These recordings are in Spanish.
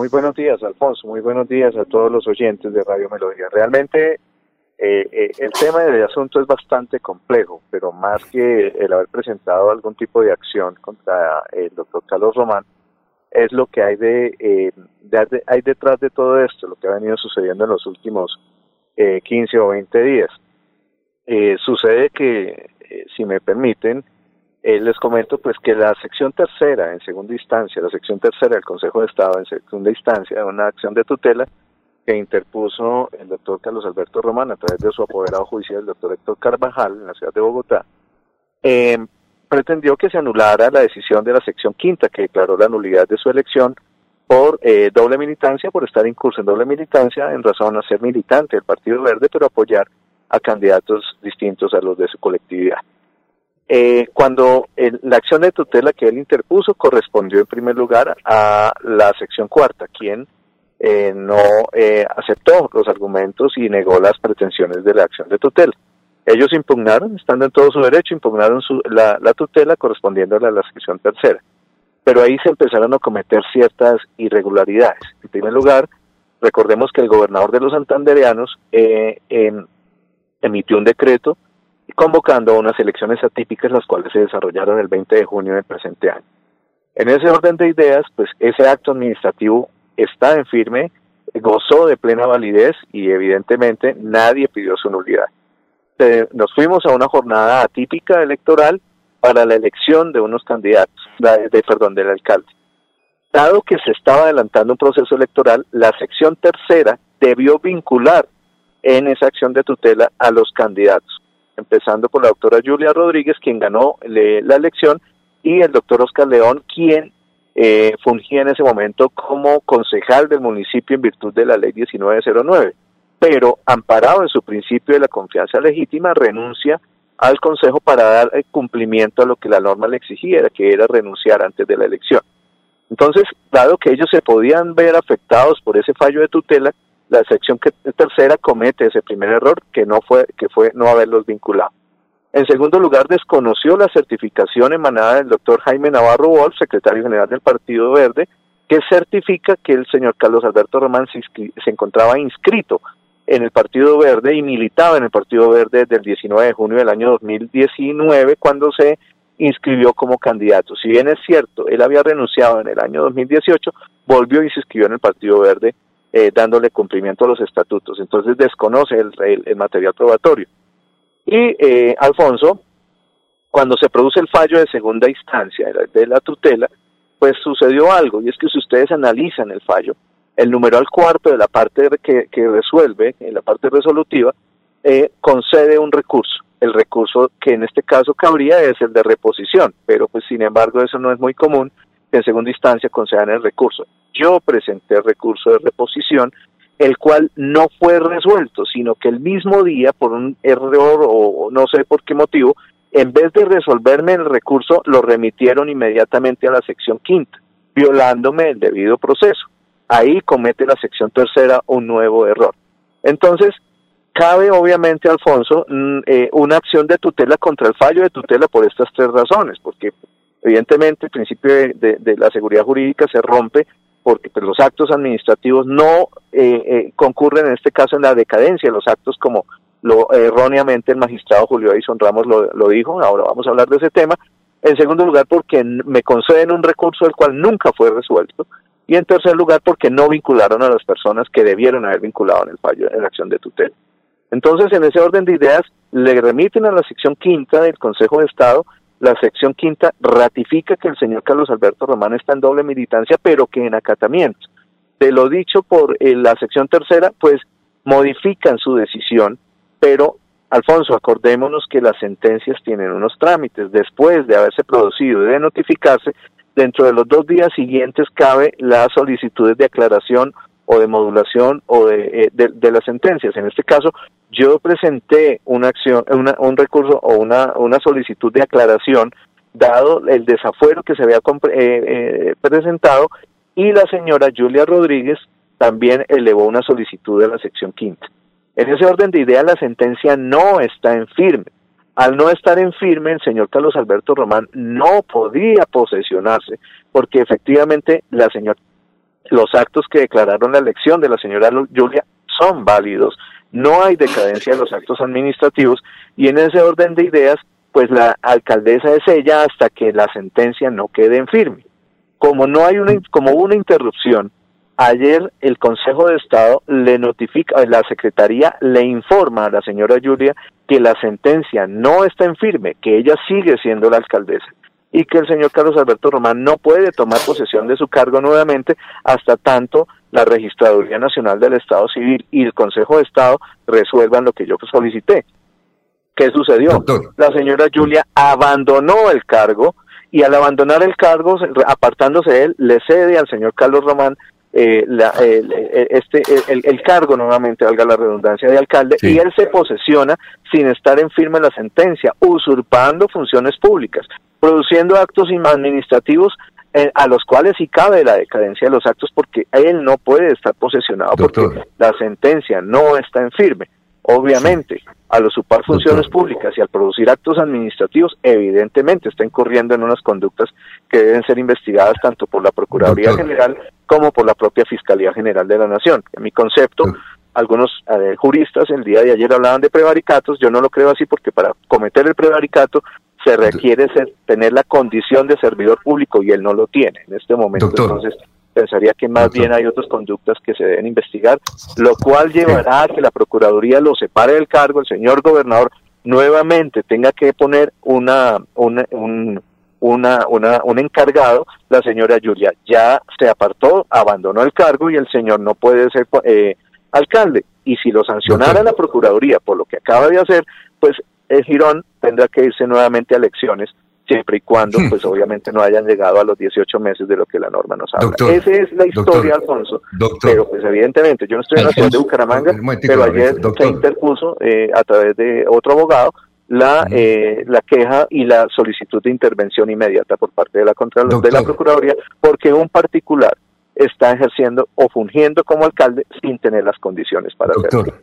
muy buenos días, Alfonso. Muy buenos días a todos los oyentes de Radio Melodía. Realmente eh, eh, el tema del asunto es bastante complejo, pero más que el haber presentado algún tipo de acción contra el doctor Carlos Román, es lo que hay de, hay detrás de todo esto, lo que ha venido sucediendo en los últimos 15 o 20 días. sucede que, si me permiten, eh, les comento pues que la sección tercera en segunda instancia, la sección tercera del Consejo de Estado en segunda instancia, una acción de tutela que interpuso el doctor Carlos Alberto Román a través de su apoderado judicial, el doctor Héctor Carvajal, en la ciudad de Bogotá, eh, pretendió que se anulara la decisión de la sección quinta que declaró la nulidad de su elección por eh, doble militancia, por estar incurso en doble militancia en razón a ser militante del Partido Verde, pero apoyar a candidatos distintos a los de su colectividad. Eh, cuando la acción de tutela que él interpuso correspondió en primer lugar a la sección cuarta, quien eh, no eh, aceptó los argumentos y negó las pretensiones de la acción de tutela. Ellos impugnaron, estando en todo su derecho, impugnaron la, tutela correspondiendo a la, sección tercera. Pero ahí se empezaron a cometer ciertas irregularidades. En primer lugar, recordemos que el gobernador de los santandereanos em, emitió un decreto convocando unas elecciones atípicas las cuales se desarrollaron el 20 de junio del presente año. En ese orden de ideas, pues ese acto administrativo está en firme, gozó de plena validez y evidentemente nadie pidió su nulidad. nos fuimos a una jornada atípica electoral para la elección de unos candidatos, de, perdón, del alcalde. Dado que se estaba adelantando un proceso electoral, la sección tercera debió vincular en esa acción de tutela a los candidatos empezando por la doctora Julia Rodríguez, quien ganó la elección, y el doctor Oscar León, quien eh, fungía en ese momento como concejal del municipio en virtud de la ley 1909, pero amparado en su principio de la confianza legítima, renuncia al Consejo para dar cumplimiento a lo que la norma le exigía, que era renunciar antes de la elección. Entonces, dado que ellos se podían ver afectados por ese fallo de tutela, la sección tercera comete ese primer error que no fue que fue no haberlos vinculado. En segundo lugar, desconoció la certificación emanada del doctor Jaime Navarro Wolf, secretario general del Partido Verde, que certifica que el señor Carlos Alberto Román se, se encontraba inscrito en el Partido Verde y militaba en el Partido Verde desde el 19 de junio del año 2019, cuando se inscribió como candidato. Si bien es cierto, él había renunciado en el año 2018, volvió y se inscribió en el Partido Verde eh, dándole cumplimiento a los estatutos. Entonces desconoce el, material probatorio. Y eh, Alfonso, cuando se produce el fallo de segunda instancia de la tutela, pues sucedió algo, y es que si ustedes analizan el fallo, el numeral cuarto de la parte que, que resuelve, en la parte resolutiva, eh, concede un recurso. El recurso que en este caso cabría es el de reposición, pero pues sin embargo eso no es muy común en segunda instancia concedan el recurso. Yo presenté el recurso de reposición, el cual no fue resuelto, sino que el mismo día, por un error o no sé por qué motivo, en vez de resolverme el recurso, lo remitieron inmediatamente a la sección quinta, violándome el debido proceso. Ahí comete la sección tercera un nuevo error. Entonces, cabe obviamente, Alfonso, mm, eh, una acción de tutela contra el fallo de tutela por estas tres razones, porque Evidentemente, el principio de, la seguridad jurídica se rompe porque pues, los actos administrativos no eh, eh, concurren en este caso en la decadencia, los actos como lo erróneamente el magistrado Julio Edison Ramos lo, lo dijo, ahora vamos a hablar de ese tema. En segundo lugar, porque me conceden un recurso el cual nunca fue resuelto. Y en tercer lugar, porque no vincularon a las personas que debieron haber vinculado en el fallo, en la acción de tutela. Entonces, en ese orden de ideas, le remiten a la sección quinta del Consejo de Estado la sección quinta ratifica que el señor Carlos Alberto Román está en doble militancia, pero que en acatamiento. De lo dicho por eh, la sección tercera, pues modifican su decisión, pero Alfonso, acordémonos que las sentencias tienen unos trámites. Después de haberse producido y de notificarse, dentro de los dos días siguientes cabe las solicitudes de aclaración o de modulación o de, eh, de, las sentencias. En este caso, yo presenté una acción, un recurso o una, una solicitud de aclaración dado el desafuero que se había eh, eh, presentado y la señora Julia Rodríguez también elevó una solicitud de la sección quinta. En ese orden de ideas, la sentencia no está en firme. Al no estar en firme, el señor Carlos Alberto Román no podía posesionarse porque efectivamente la señora los actos que declararon la elección de la señora Julia son válidos. No hay decadencia de los actos administrativos y en ese orden de ideas, pues la alcaldesa es ella hasta que la sentencia no quede en firme. Como no hay una, como hubo una interrupción, ayer el Consejo de Estado le notifica, la Secretaría le informa a la señora Julia que la sentencia no está en firme, que ella sigue siendo la alcaldesa y que el señor Carlos Alberto Román no puede tomar posesión de su cargo nuevamente hasta tanto la Registraduría Nacional del Estado Civil y el Consejo de Estado resuelvan lo que yo solicité. ¿Qué sucedió? La señora Julia abandonó el cargo y al abandonar el cargo, apartándose de él, le cede al señor Carlos Román eh, la, este, el, cargo nuevamente, valga la redundancia, de alcalde, y él se posesiona sin estar en firme la sentencia, usurpando funciones públicas, produciendo actos administrativos eh, a los cuales sí cabe la decadencia de los actos porque él no puede estar posesionado porque la sentencia no está en firme. Obviamente, al usurpar funciones públicas y al producir actos administrativos, evidentemente está incurriendo en unas conductas que deben ser investigadas tanto por la Procuraduría General como por la propia Fiscalía General de la Nación. En mi concepto, algunos eh, juristas el día de ayer hablaban de prevaricatos, yo no lo creo así porque para cometer el prevaricato se requiere ser, tener la condición de servidor público y él no lo tiene en este momento. Entonces, pensaría que más bien hay otras conductas que se deben investigar, lo cual llevará a que la Procuraduría lo separe del cargo, el señor gobernador nuevamente tenga que poner una, una un, una, una, un encargado, la señora Julia ya se apartó, abandonó el cargo y el señor no puede ser eh, alcalde. Y si lo sancionara la Procuraduría por lo que acaba de hacer, pues el Girón tendrá que irse nuevamente a elecciones siempre y cuando, hmm. pues obviamente no hayan llegado a los 18 meses de lo que la norma nos habla. Esa es la historia, Alfonso. pero pues evidentemente, yo no estoy en la ciudad de Bucaramanga, pero ayer se interpuso eh, a través de otro abogado la, eh, la queja y la solicitud de intervención inmediata por parte de la Contraloría de la Procuraduría, porque un particular está ejerciendo o fungiendo como alcalde sin tener las condiciones para hacerlo.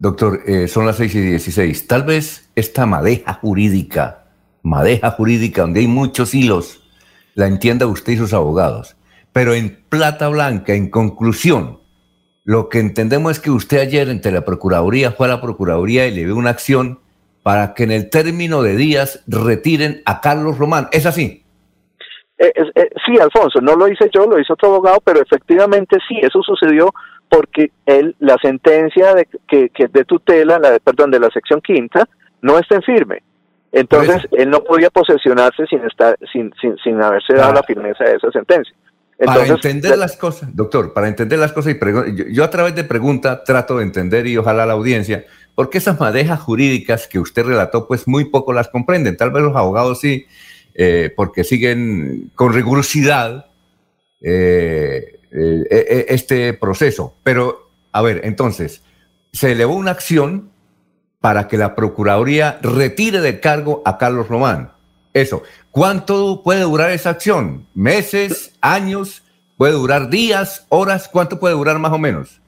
Doctor, eh, son las 6 y 16. Tal vez esta madeja jurídica madeja jurídica donde hay muchos hilos, la entienda usted y sus abogados. Pero en plata blanca, en conclusión, lo que entendemos es que usted ayer entre la Procuraduría fue a la Procuraduría y le dio una acción para que en el término de días retiren a Carlos Román. ¿Es así? Eh, eh, sí, Alfonso, no lo hice yo, lo hizo otro abogado, pero efectivamente sí, eso sucedió porque él, la sentencia de, que, de tutela, la, perdón, de la sección quinta, no está en firme. Entonces, él no podía posesionarse sin estar, sin, sin, sin haberse dado la firmeza de esa sentencia. para entender las cosas, doctor, para entender las cosas, y yo, a través de pregunta trato de entender y ojalá la audiencia, porque esas madejas jurídicas que usted relató, pues muy poco las comprenden. Tal vez los abogados sí, eh, porque siguen con rigurosidad eh, eh, este proceso. Pero, a ver, entonces, se elevó una acción para que la Procuraduría retire del cargo a Carlos Román. Eso. ¿Cuánto puede durar esa acción? ¿Meses? ¿Años? ¿Puede durar días? ¿Horas? ¿Cuánto puede durar más o menos?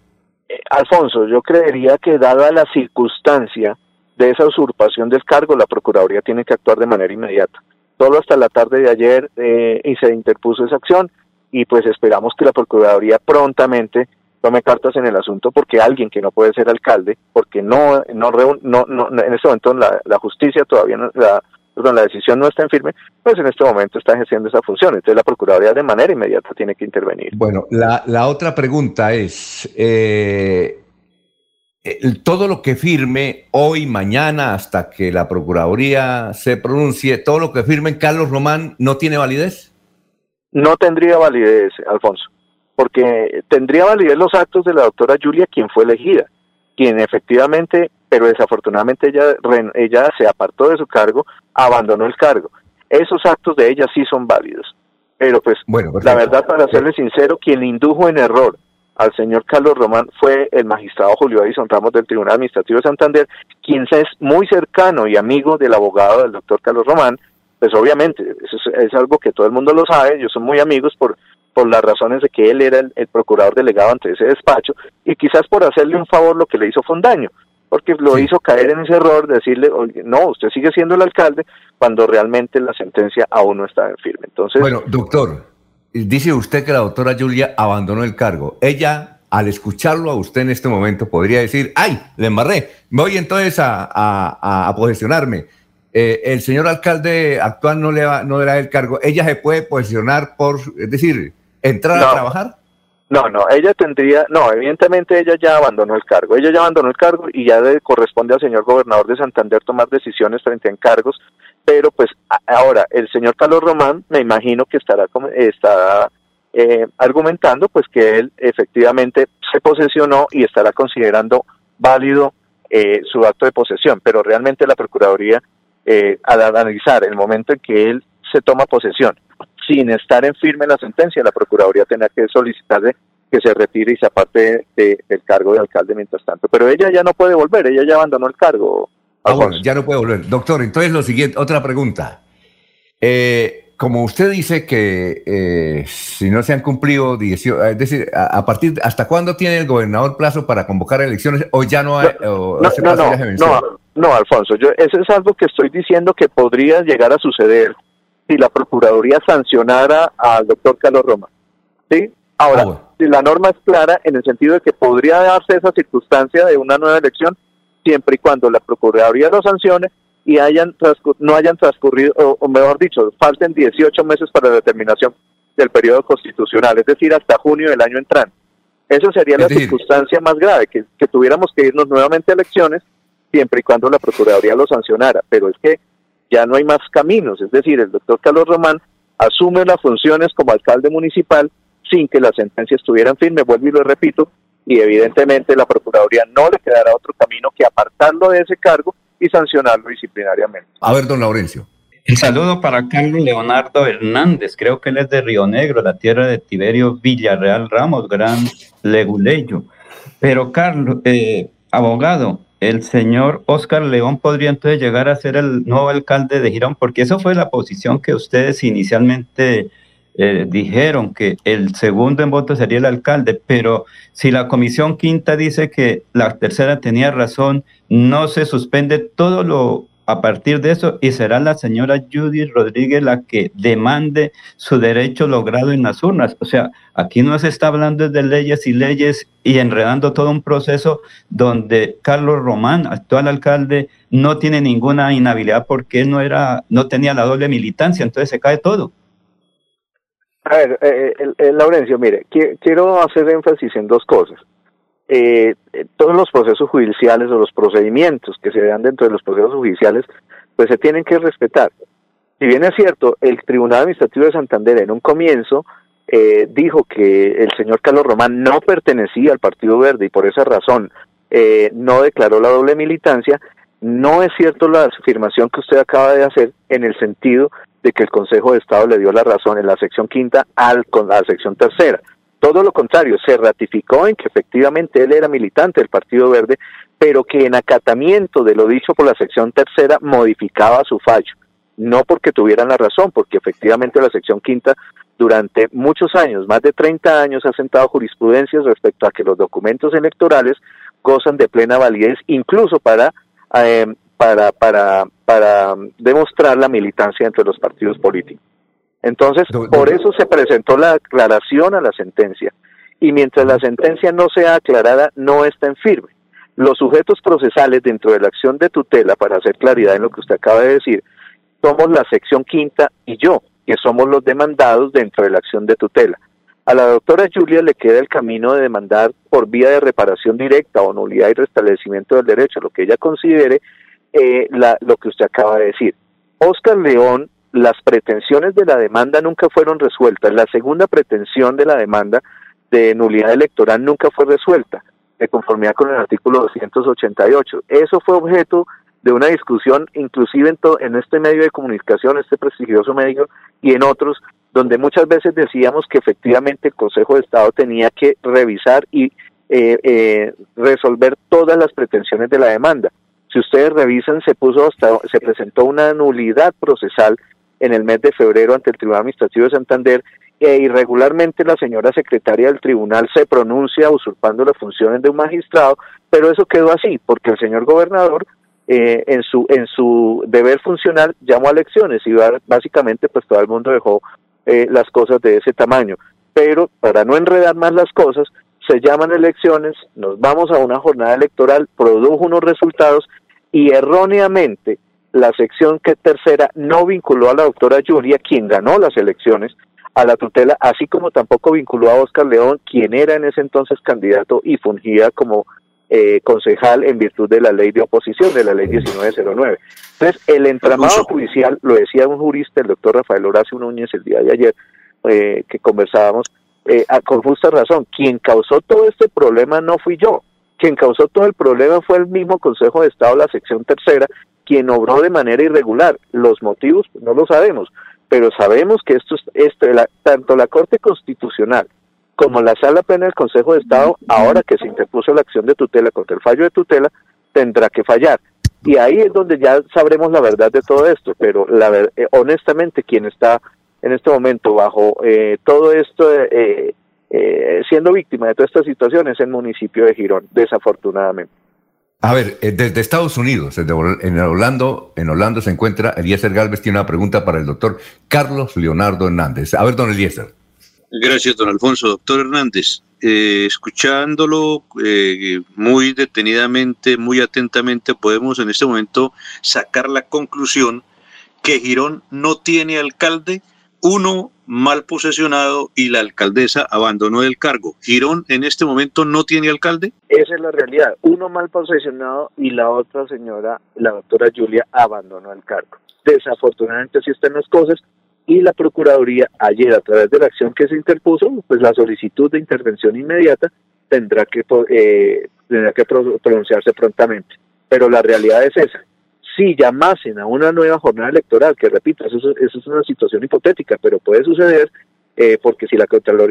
Eh, Alfonso, yo creería que dada la circunstancia de esa usurpación del cargo, la Procuraduría tiene que actuar de manera inmediata. Solo hasta la tarde de ayer eh, y se interpuso esa acción y pues esperamos que la Procuraduría prontamente tome cartas en el asunto porque alguien que no puede ser alcalde, porque no, no, no, no en este momento la, la justicia todavía no, la, perdón, la decisión no está en firme, pues en este momento está ejerciendo esa función. Entonces la Procuraduría de manera inmediata tiene que intervenir. Bueno, la, la otra pregunta es, eh, todo lo que firme hoy, mañana, hasta que la Procuraduría se pronuncie, todo lo que firme Carlos Román no tiene validez? No tendría validez, Alfonso porque tendría validez los actos de la doctora Julia, quien fue elegida, quien efectivamente, pero desafortunadamente ella, ella se apartó de su cargo, abandonó el cargo. Esos actos de ella sí son válidos. Pero pues, bueno, la verdad, para serle sincero, quien indujo en error al señor Carlos Román fue el magistrado Julio Edison Ramos del Tribunal Administrativo de Santander, quien es muy cercano y amigo del abogado del doctor Carlos Román, pues obviamente, eso es, es, algo que todo el mundo lo sabe, ellos son muy amigos por por las razones de que él era el, procurador delegado ante ese despacho y quizás por hacerle un favor lo que le hizo fue un daño, porque lo hizo caer en ese error de decirle, no, usted sigue siendo el alcalde cuando realmente la sentencia aún no está en firme. Entonces, bueno, doctor, dice usted que la doctora Julia abandonó el cargo. Ella, al escucharlo a usted en este momento, podría decir, ay, le embarré, me voy entonces a, a, a posicionarme. Eh, el señor alcalde actual no le, va, no le da el cargo. ¿Ella se puede posicionar por, es decir, entrar a trabajar? No, no, ella tendría, no, evidentemente ella ya abandonó el cargo, ella ya abandonó el cargo y ya le corresponde al señor gobernador de Santander tomar decisiones frente a encargos, pero pues ahora el señor Carlos Román me imagino que estará, estará eh, argumentando pues que él efectivamente se posesionó y estará considerando válido eh, su acto de posesión, pero realmente la Procuraduría eh, al analizar el momento en que él se toma posesión sin estar en firme la sentencia, la Procuraduría tendrá que solicitarle que se retire y se aparte del cargo de alcalde mientras tanto. Pero ella ya no puede volver, ella ya abandonó el cargo. Ah, bueno, ya no puede volver. Doctor, entonces lo siguiente, otra pregunta. Eh, como usted dice que eh, si no se han cumplido, es decir, a, partir, ¿hasta cuándo tiene el gobernador plazo para convocar elecciones o ya no hay? No, no, no, no, Alfonso, yo, eso es algo que estoy diciendo que podría llegar a suceder si la Procuraduría sancionara al doctor Carlos Roma. ¿Sí? Ahora, ah, si la norma es clara en el sentido de que podría darse esa circunstancia de una nueva elección siempre y cuando la Procuraduría lo sancione y hayan no hayan transcurrido, o, mejor dicho, falten 18 meses para la determinación del periodo constitucional, es decir, hasta junio del año entrante. Eso sería la circunstancia más grave, que, que tuviéramos que irnos nuevamente a elecciones siempre y cuando la Procuraduría lo sancionara. Pero es que ya no hay más caminos, es decir, el doctor Carlos Román asume las funciones como alcalde municipal sin que la sentencia estuviera en firme, vuelvo y lo repito, y evidentemente la Procuraduría no le quedará otro camino que apartarlo de ese cargo y sancionarlo disciplinariamente. A ver, don Laurencio. El saludo para Carlos Leonardo Hernández, creo que él es de Río Negro, la tierra de Tiberio Villarreal Ramos, gran leguleyo. Pero Carlos, eh, abogado, el señor Oscar León podría entonces llegar a ser el nuevo alcalde de Girón, porque eso fue la posición que ustedes inicialmente eh, dijeron, que el segundo en voto sería el alcalde, pero si la comisión quinta dice que la tercera tenía razón, no se suspende todo lo a partir de eso y será la señora Judy Rodríguez la que demande su derecho logrado en las urnas. O sea, aquí no se está hablando de leyes y leyes y enredando todo un proceso donde Carlos Román, actual alcalde, no tiene ninguna inhabilidad porque no era, no tenía la doble militancia, entonces se cae todo. A ver, eh, eh Laurencio, mire, quiero hacer énfasis en dos cosas. Eh, eh, todos los procesos judiciales o los procedimientos que se dan dentro de los procesos judiciales, pues se tienen que respetar. Si bien es cierto, el Tribunal Administrativo de Santander en un comienzo eh, dijo que el señor Carlos Román no pertenecía al Partido Verde y por esa razón eh, no declaró la doble militancia, no es cierto la afirmación que usted acaba de hacer en el sentido de que el Consejo de Estado le dio la razón en la sección quinta al, con la sección tercera. Todo lo contrario, se ratificó en que efectivamente él era militante del Partido Verde, pero que en acatamiento de lo dicho por la sección tercera modificaba su fallo. No porque tuvieran la razón, porque efectivamente la sección quinta durante muchos años, más de 30 años, ha sentado jurisprudencias respecto a que los documentos electorales gozan de plena validez, incluso para, eh, para, para, para demostrar la militancia entre los partidos políticos. Entonces, por eso se presentó la aclaración a la sentencia. Y mientras la sentencia no sea aclarada, no está en firme. Los sujetos procesales dentro de la acción de tutela, para hacer claridad en lo que usted acaba de decir, somos la sección quinta y yo, que somos los demandados dentro de la acción de tutela. A la doctora Julia le queda el camino de demandar por vía de reparación directa o nulidad y restablecimiento del derecho, lo que ella considere eh, la, lo que usted acaba de decir. Oscar León las pretensiones de la demanda nunca fueron resueltas. La segunda pretensión de la demanda de nulidad electoral nunca fue resuelta, de conformidad con el artículo 288. Eso fue objeto de una discusión, inclusive en, en este medio de comunicación, este prestigioso medio, y en otros, donde muchas veces decíamos que efectivamente el Consejo de Estado tenía que revisar y eh, eh, resolver todas las pretensiones de la demanda. Si ustedes revisan, se puso hasta, se presentó una nulidad procesal en el mes de febrero ante el Tribunal Administrativo de Santander e irregularmente la señora secretaria del tribunal se pronuncia usurpando las funciones de un magistrado, pero eso quedó así, porque el señor gobernador eh, en su en su deber funcional llamó a elecciones y básicamente pues todo el mundo dejó eh, las cosas de ese tamaño. Pero para no enredar más las cosas, se llaman elecciones, nos vamos a una jornada electoral, produjo unos resultados y erróneamente la sección que tercera no vinculó a la doctora Julia, quien ganó las elecciones, a la tutela, así como tampoco vinculó a Oscar León, quien era en ese entonces candidato y fungía como eh, concejal en virtud de la ley de oposición, de la ley 1909. Entonces, el entramado judicial, lo decía un jurista, el doctor Rafael Horacio Núñez, el día de ayer, eh, que conversábamos, eh, con justa razón, quien causó todo este problema no fui yo, quien causó todo el problema fue el mismo Consejo de Estado, la sección tercera, quien obró de manera irregular. Los motivos no lo sabemos, pero sabemos que esto, esto tanto la Corte Constitucional como la Sala Plena del Consejo de Estado, ahora que se interpuso la acción de tutela contra el fallo de tutela, tendrá que fallar. Y ahí es donde ya sabremos la verdad de todo esto, pero la, eh, honestamente quien está en este momento bajo eh, todo esto, eh, eh, siendo víctima de toda esta situación, es el municipio de Girón, desafortunadamente. A ver, desde Estados Unidos, en Orlando, en Orlando se encuentra Eliezer Galvez, tiene una pregunta para el doctor Carlos Leonardo Hernández. A ver, don Eliezer. Gracias, don Alfonso. Doctor Hernández, escuchándolo muy detenidamente, muy atentamente, podemos en este momento sacar la conclusión que Girón no tiene alcalde uno mal posesionado y la alcaldesa abandonó el cargo. ¿Girón en este momento no tiene alcalde? Esa es la realidad. Uno mal posesionado y la otra señora, la doctora Julia, abandonó el cargo. Desafortunadamente así están las cosas y la Procuraduría ayer a través de la acción que se interpuso, pues la solicitud de intervención inmediata tendrá que, eh, tendrá que pronunciarse prontamente. Pero la realidad es esa si llamasen a una nueva jornada electoral, que repito, eso, es una situación hipotética, pero puede suceder eh, porque si la,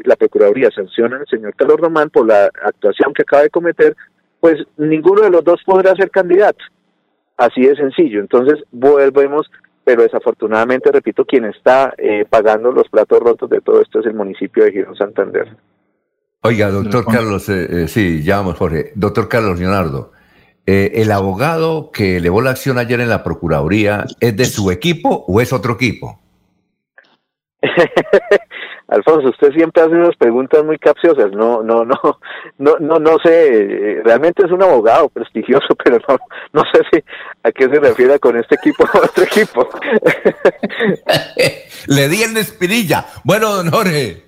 la Procuraduría sanciona al señor Carlos Román por la actuación que acaba de cometer, pues ninguno de los dos podrá ser candidato. Así de sencillo. Entonces volvemos, pero desafortunadamente, repito, quien está eh, pagando los platos rotos de todo esto es el municipio de Girón Santander. Oiga, doctor Carlos, eh, sí, ya vamos, Jorge. Doctor Carlos Leonardo, eh, ¿El abogado que elevó la acción ayer en la Procuraduría es de su equipo o es otro equipo? Alfonso, usted siempre hace unas preguntas muy capciosas. No, no, no, no, no, no sé. Realmente es un abogado prestigioso, pero no, no sé si a qué se refiere con este equipo o otro equipo. Le di en espirilla. Bueno, don Jorge.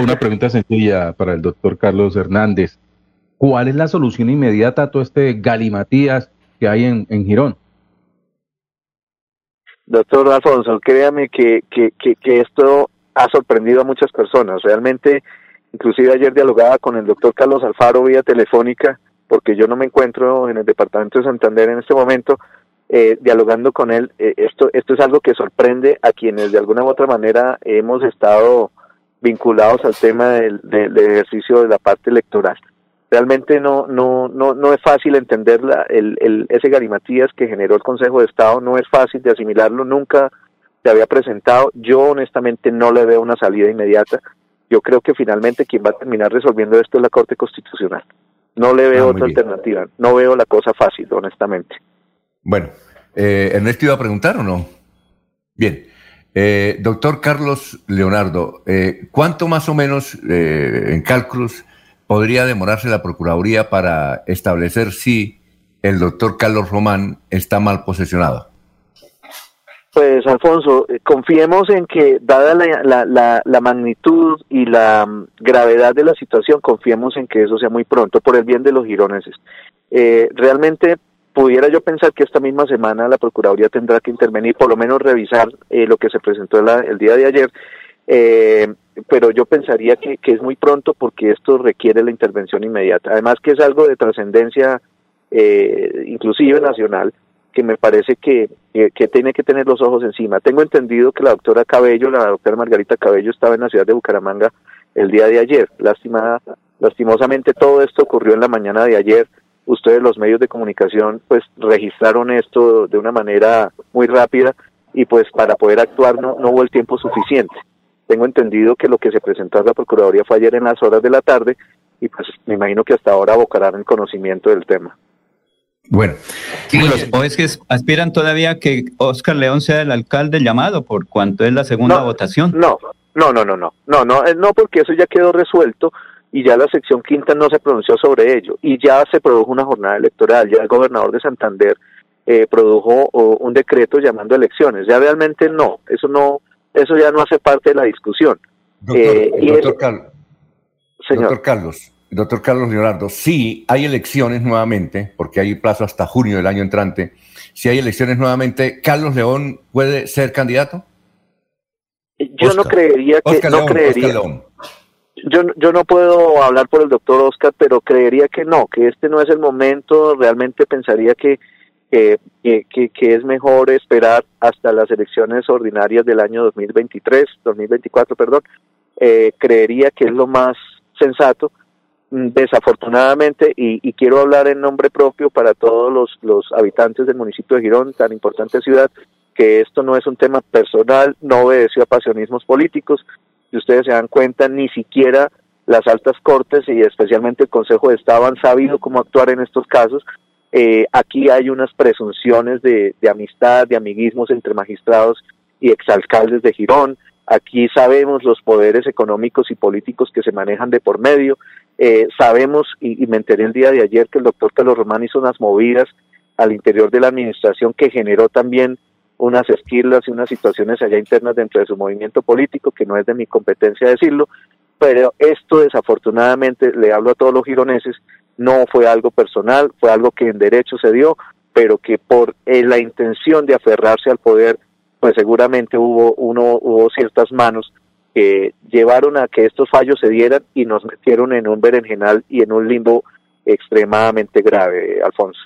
una pregunta sencilla para el doctor Carlos Hernández. ¿Cuál es la solución inmediata a todo este galimatías que hay en, en Girón? Doctor Alfonso, créame que, que, que, esto ha sorprendido a muchas personas. Realmente, inclusive ayer dialogaba con el doctor Carlos Alfaro vía telefónica, porque yo no me encuentro en el departamento de Santander en este momento, eh, dialogando con él. Eh, esto, esto es algo que sorprende a quienes de alguna u otra manera hemos estado vinculados al tema del ejercicio de la parte electoral realmente no no no no es fácil entender la, el, el, ese garimatías que generó el Consejo de Estado no es fácil de asimilarlo nunca se había presentado. Yo honestamente no le veo una salida inmediata. Yo creo que finalmente quien va a terminar resolviendo esto es la Corte Constitucional. No le veo ah, otra alternativa no veo la cosa fácil honestamente. Bueno eh, Ernesto iba a preguntar o no bien. Eh, doctor Carlos Leonardo, eh, ¿cuánto más o menos eh, en cálculos podría demorarse la Procuraduría para establecer si el doctor Carlos Román está mal posesionado? Pues Alfonso, eh, confiemos en que, dada la, magnitud y la mm, gravedad de la situación, confiemos en que eso sea muy pronto, por el bien de los gironeses. Eh, realmente pudiera yo pensar que esta misma semana la Procuraduría tendrá que intervenir, por lo menos revisar eh, lo que se presentó el día de ayer eh, pero yo pensaría que, que, es muy pronto porque esto requiere la intervención inmediata. Además que es algo de trascendencia eh, inclusive nacional que me parece que, que, tiene que tener los ojos encima. Tengo entendido que la doctora Cabello, la doctora Margarita Cabello, estaba en la ciudad de Bucaramanga el día de ayer. Lástima, lastimosamente todo esto ocurrió en la mañana de ayer. Ustedes, los medios de comunicación, pues registraron esto de una manera muy rápida y pues para poder actuar no, no hubo el tiempo suficiente. Tengo entendido que lo que se presentó a la Procuraduría fue ayer en las horas de la tarde y pues me imagino que hasta ahora abocarán el conocimiento del tema. Bueno, o es que aspiran todavía que Oscar León sea el alcalde llamado por cuanto es la segunda votación. No, no, no, no, no, no, no, eh, no, porque eso ya quedó resuelto y ya la sección quinta no se pronunció sobre ello y ya se produjo una jornada electoral, ya el gobernador de Santander eh, produjo un decreto llamando elecciones, ya realmente no, eso no, eso ya no hace parte de la discusión. Doctor, eh, Carlos, doctor Carlos, doctor Carlos Leonardo, sí hay elecciones nuevamente, porque hay plazo hasta junio del año entrante, si hay elecciones nuevamente, ¿Carlos León puede ser candidato? Yo no creería que, no creería. Yo, yo no puedo hablar por el doctor Oscar, pero creería que no, que este no es el momento. Realmente pensaría que, que, que, es mejor esperar hasta las elecciones ordinarias del año 2023, 2024, perdón. Eh, creería que es lo más sensato. Mm, desafortunadamente, y, y, quiero hablar en nombre propio para todos los, los habitantes del municipio de Girón, tan importante ciudad, que esto no es un tema personal, no obedeció a pasionismos políticos, si ustedes se dan cuenta, ni siquiera las altas cortes y especialmente el Consejo de Estado han sabido cómo actuar en estos casos. Eh, aquí hay unas presunciones de, amistad, de amiguismos entre magistrados y exalcaldes de Girón. Aquí sabemos los poderes económicos y políticos que se manejan de por medio. Eh, sabemos, y, y, me enteré el día de ayer, que el doctor Carlos Román hizo unas movidas al interior de la administración que generó también unas esquirlas y unas situaciones allá internas dentro de su movimiento político, que no es de mi competencia decirlo, pero esto desafortunadamente, le hablo a todos los gironeses, no fue algo personal, fue algo que en derecho se dio, pero que por eh, la intención de aferrarse al poder, pues seguramente hubo, uno, hubo ciertas manos que llevaron a que estos fallos se dieran y nos metieron en un berenjenal y en un limbo extremadamente grave, Alfonso.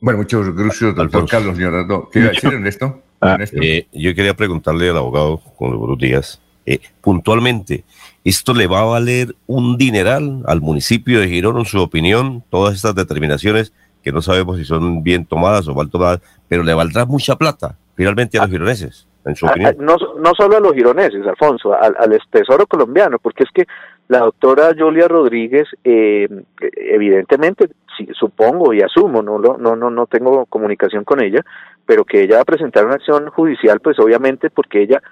Bueno, muchos gracias, doctor Carlos Leonardo. ¿Qué decir en esto? Ah, eh, yo quería preguntarle al abogado, con los buenos días, eh, puntualmente, ¿esto le va a valer un dineral al municipio de Girón, en su opinión, todas estas determinaciones que no sabemos si son bien tomadas o mal tomadas, pero le valdrá mucha plata finalmente a los ah, gironeses? En su opinión. no, no solo a los gironeses, Alfonso, al, al tesoro colombiano, porque es que la doctora Julia Rodríguez, eh, evidentemente, supongo y asumo, no, no, no, no tengo comunicación con ella, pero que ella va a presentar una acción judicial, pues obviamente porque ella,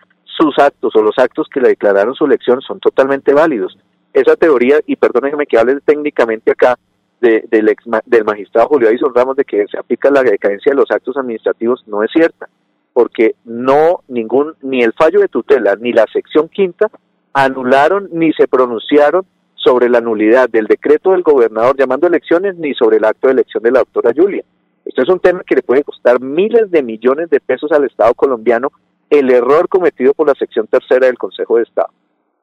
sus actos o los actos que le declararon su elección son totalmente válidos. Esa teoría, y perdónenme que hable técnicamente acá, del, ex, del magistrado Julio Addison Ramos de que se aplica la decadencia de los actos administrativos no es cierta, porque no ningún ni el fallo de tutela ni la sección quinta anularon ni se pronunciaron sobre la nulidad del decreto del gobernador llamando elecciones ni sobre el acto de elección de la doctora Julia. Esto es un tema que le puede costar miles de millones de pesos al Estado colombiano el error cometido por la sección tercera del Consejo de Estado.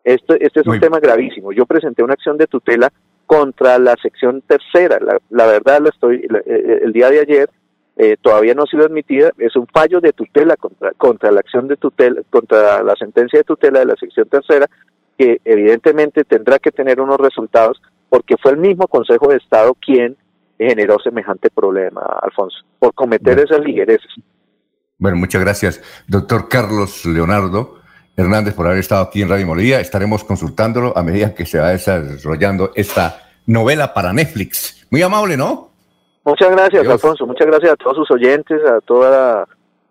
Esto, este es un tema gravísimo. Yo presenté una acción de tutela contra la sección tercera. La, verdad, la estoy, eh, el día de ayer eh, todavía no ha sido admitida. Es un fallo de tutela contra, contra la acción de tutela, contra la sentencia de tutela de la sección tercera, que evidentemente tendrá que tener unos resultados porque fue el mismo Consejo de Estado quien generó semejante problema, Alfonso, por cometer esas ligerezas. Bueno, muchas gracias, doctor Carlos Leonardo Hernández, por haber estado aquí en Radio Molía. Estaremos consultándolo a medida que se va desarrollando esta novela para Netflix. Muy amable, ¿no? Muchas gracias, Alfonso. Muchas gracias a todos sus oyentes, a toda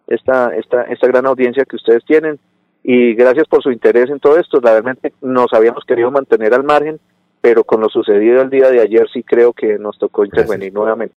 esta, esta, esta gran audiencia que ustedes tienen. Y gracias por su interés en todo esto. Realmente nos habíamos querido mantener al margen pero con lo sucedido el día de ayer sí creo que nos tocó intervenir nuevamente.